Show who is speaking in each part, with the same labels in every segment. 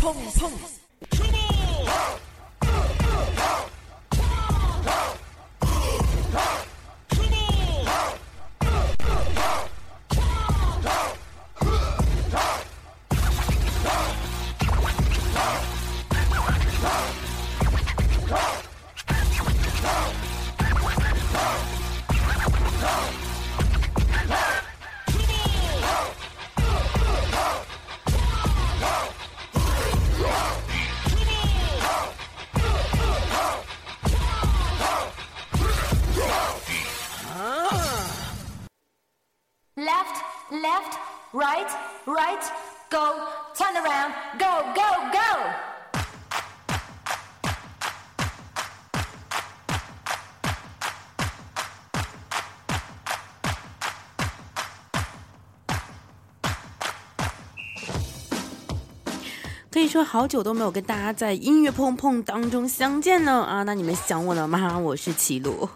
Speaker 1: 碰碰碰。
Speaker 2: Go, go, go.
Speaker 3: 可以说好久都没有跟大家在音乐碰碰当中相见了啊！那你们想我了吗？我是齐鲁。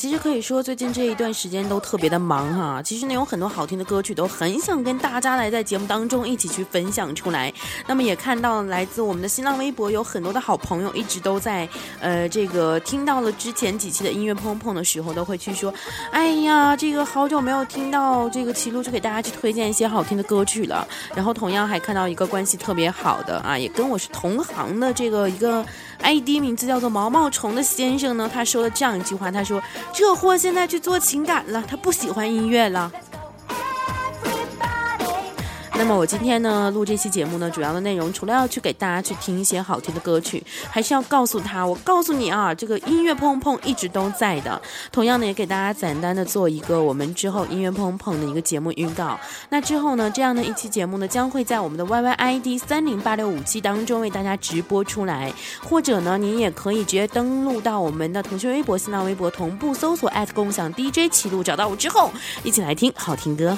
Speaker 3: 其实可以说最近这一段时间都特别的忙哈。其实呢，有很多好听的歌曲都很想跟大家来在节目当中一起去分享出来。那么也看到来自我们的新浪微博有很多的好朋友一直都在呃这个听到了之前几期的音乐碰碰的时候，都会去说，哎呀，这个好久没有听到这个齐路，就给大家去推荐一些好听的歌曲了。然后同样还看到一个关系特别好的啊，也跟我是同行的这个一个 ID 名字叫做毛毛虫的先生呢，他说了这样一句话，他说这货现在去做情感了，他不喜欢音乐了。那么我今天呢录这期节目呢，主要的内容除了要去给大家去听一些好听的歌曲，还是要告诉他，我告诉你啊，这个音乐碰碰一直都在的。同样呢，也给大家简单的做一个我们之后音乐碰碰的一个节目预告。那之后呢，这样的一期节目呢，将会在我们的 Y Y I D 三零八六五七当中为大家直播出来，或者呢，您也可以直接登录到我们的腾讯微博、新浪微博同步搜索共享 DJ 齐路，找到我之后，一起来听好听歌。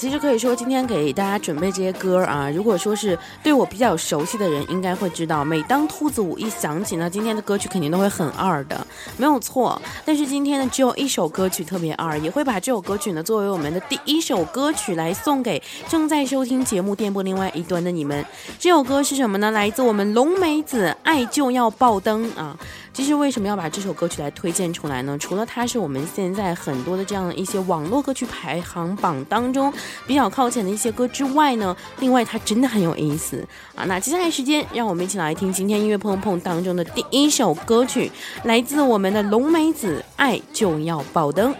Speaker 3: 其实可以说，今天给大家准备这些歌啊，如果说是对我比较熟悉的人，应该会知道，每当兔子舞一响起呢，今天的歌曲肯定都会很二的，没有错。但是今天呢，只有一首歌曲特别二，也会把这首歌曲呢作为我们的第一首歌曲来送给正在收听节目电波另外一端的你们。这首歌是什么呢？来自我们龙梅子《爱就要爆灯》啊。其实为什么要把这首歌曲来推荐出来呢？除了它是我们现在很多的这样的一些网络歌曲排行榜当中比较靠前的一些歌之外呢，另外它真的很有意思啊。那接下来时间，让我们一起来听今天音乐碰碰当中的第一首歌曲，来自我们的龙梅子《爱就要爆灯》。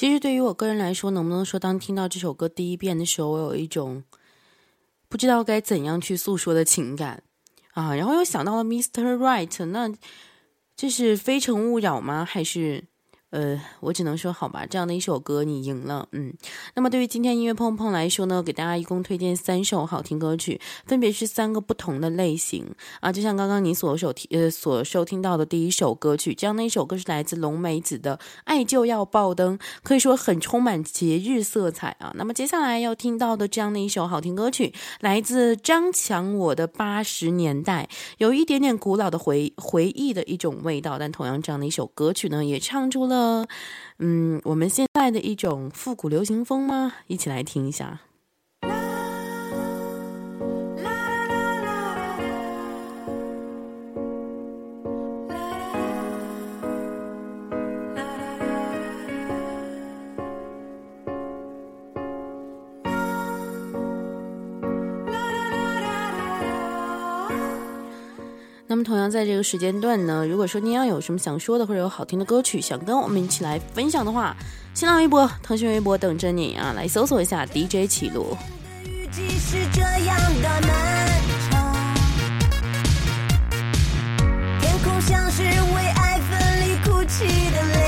Speaker 3: 其实对于我个人来说，能不能说，当听到这首歌第一遍的时候，我有一种不知道该怎样去诉说的情感啊，然后又想到了 Mr. Right，那这是《非诚勿扰》吗？还是呃，我只能说好吧，这样的一首歌你赢了，嗯。那么对于今天音乐碰碰来说呢，给大家一共推荐三首好听歌曲，分别是三个不同的类型啊，就像刚刚你所收听呃所收听到的第一首歌曲，这样的一首歌是来自龙梅子的《爱就要爆灯》，可以说很充满节日色彩啊。那么接下来要听到的这样的一首好听歌曲，来自张强我的八十年代，有一点点古老的回回忆的一种味道，但同样这样的一首歌曲呢，也唱出了嗯我们现在的一种复古流行风吗？一起来听一下。那么，同样在这个时间段呢，如果说你要有什么想说的，或者有好听的歌曲想跟我们一起来分享的话，新浪微博、腾讯微博等着你啊，来搜索一下 DJ 起路。
Speaker 4: 天空像是为爱分离哭泣的泪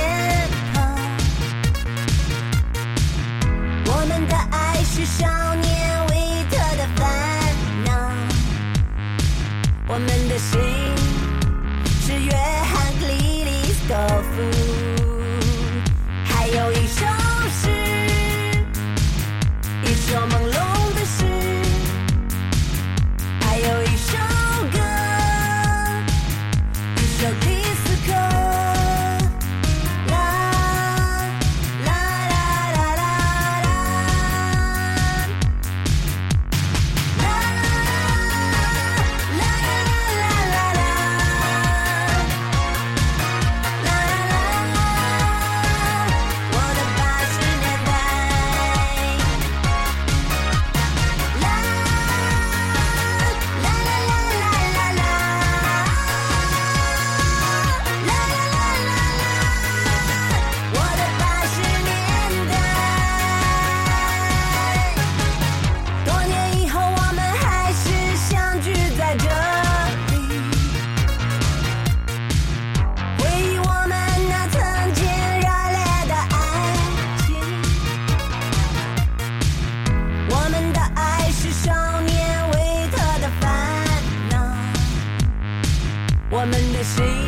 Speaker 4: 我们的心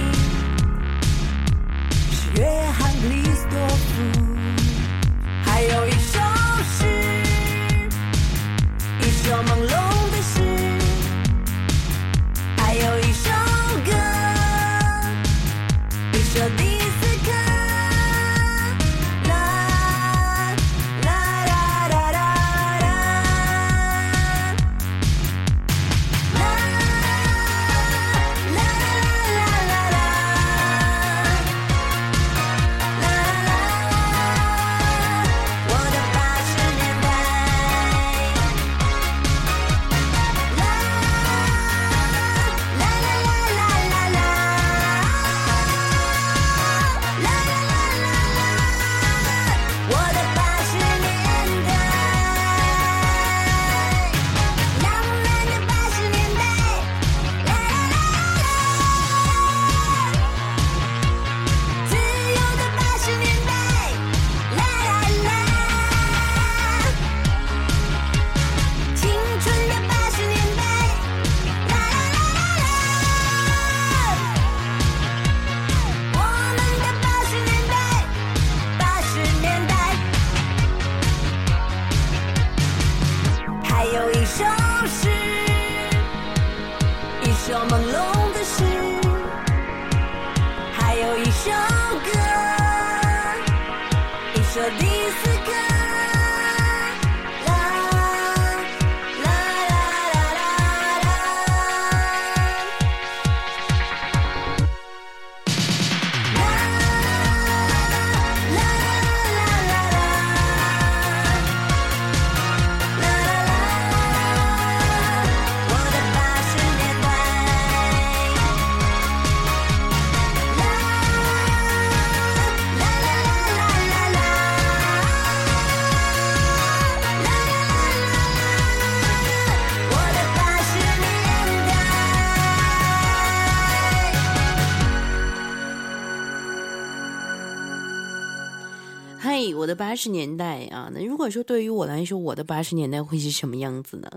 Speaker 4: 我的八十年代
Speaker 3: 啊，那如果说对于我来说，我的八十年代会是什么样子呢？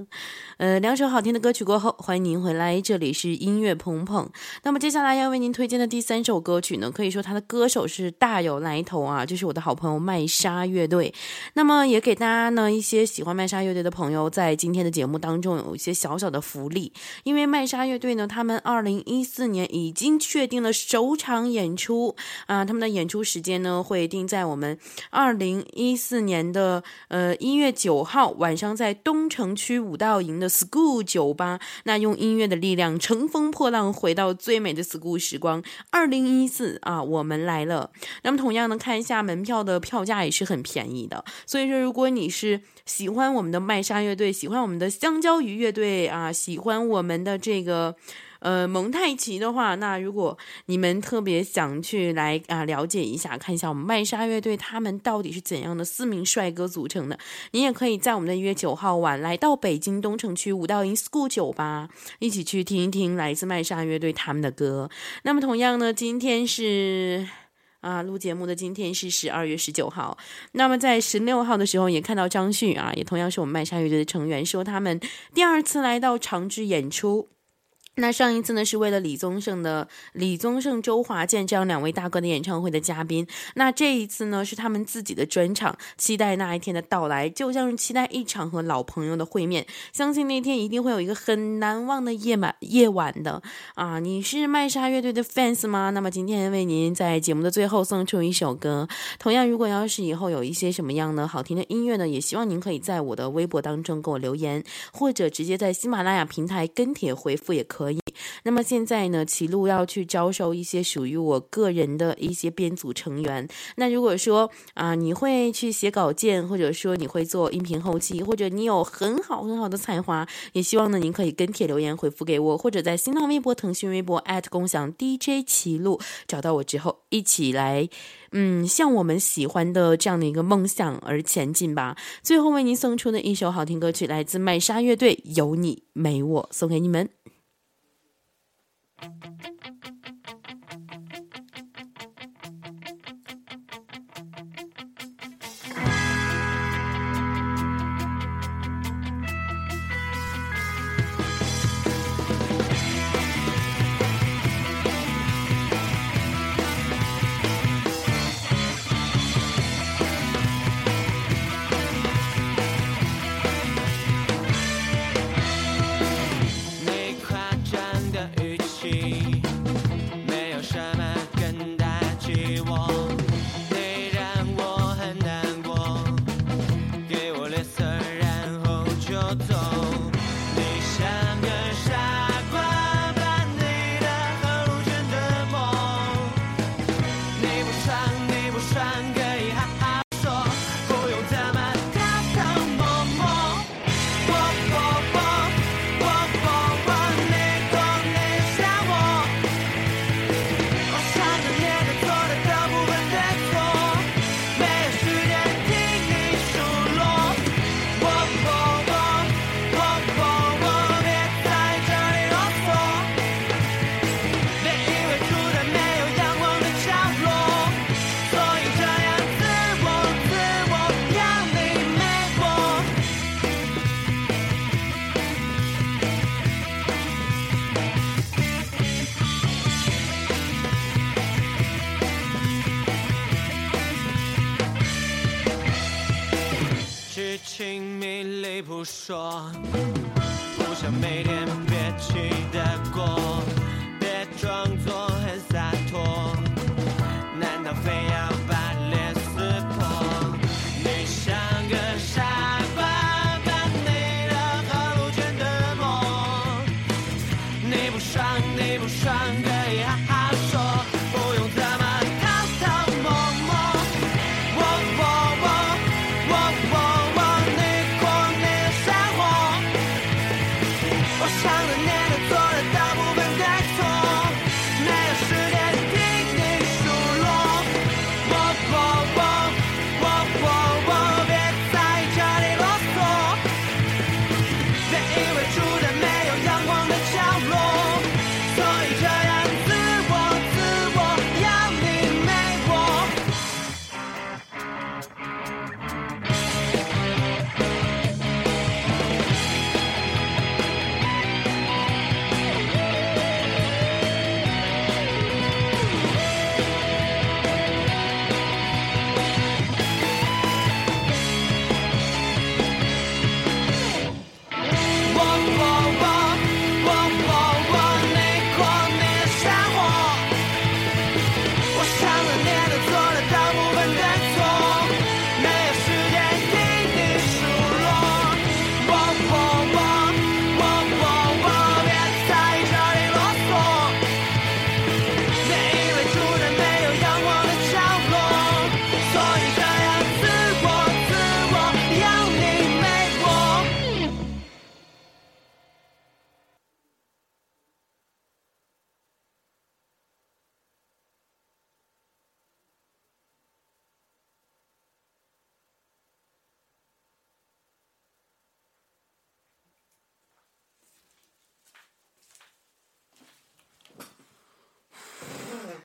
Speaker 3: 呃，两首好听的歌曲过后，欢迎您回来，这里是音乐碰碰。那么接下来要为您推荐的第三首歌曲呢，可以说它的歌手是大有来头啊，就是我的好朋友麦莎乐队。那么也给大家呢一些喜欢麦莎乐队的朋友，在今天的节目当中有一些小小的福利，因为麦莎乐队呢，他们二零一四年已经确定了首场演出啊，他们的演出时间呢会定在我们二零一四年的呃一月九号晚上，在东城区五道营的 School 酒吧，那用音乐的力量乘风破浪，回到最美的 School 时光。二零一四啊，我们来了。那么同样呢，看一下门票的票价也是很便宜的，所以说如果你是喜欢我们的麦莎乐队，喜欢我们的香蕉鱼乐队啊，喜欢我们的这个。呃，蒙太奇的话，那如果你们特别想去来啊、了解一下，看一下我们麦莎乐队他们到底是怎样的四名帅哥组成的，你也可以在我们的一月九号晚来到北京东城区五道营 School 酒吧，一起去听一听来自麦莎乐队他们的歌。那么同样呢，今天是。啊，录节目的今天是十二月十九号，那么在十六号的时候也看到张旭啊，也同样是我们麦莎乐队的成员，说他们第二次来到长治演出。那上一次呢，是为了李宗盛的李宗盛、周华健这样两位大哥的演唱会的嘉宾。那这一次呢，是他们自己的专场，期待那一天的到来，就像是期待一场和老朋友的会面。相信那天一定会有一个很难忘的夜晚夜晚的啊！你是麦莎乐队的 fans 吗？那么今天为您在节目的最后送出一首歌。同样，如果要是以后有一些什么样的好听的音乐呢，也希望您可以在我的微博当中给我留言，或者直接在喜马拉雅平台跟帖回复也可以。那么现在呢，齐路要去招收一些属于我个人的一些编组成员。那如果说啊、你会去写稿件，或者说你会做音频后期，或者你有很好很好的才华，也希望呢您可以跟帖留言回复给我，或者在新浪微博、腾讯微博共享 DJ 齐路找到我之后，一起来。嗯，向我们喜欢的这样的一个梦想而前进吧。最后为您送出的一首好听歌曲，来自麦莎乐队《有你没我》，送给你们。
Speaker 1: 没说，不想每天憋气的过。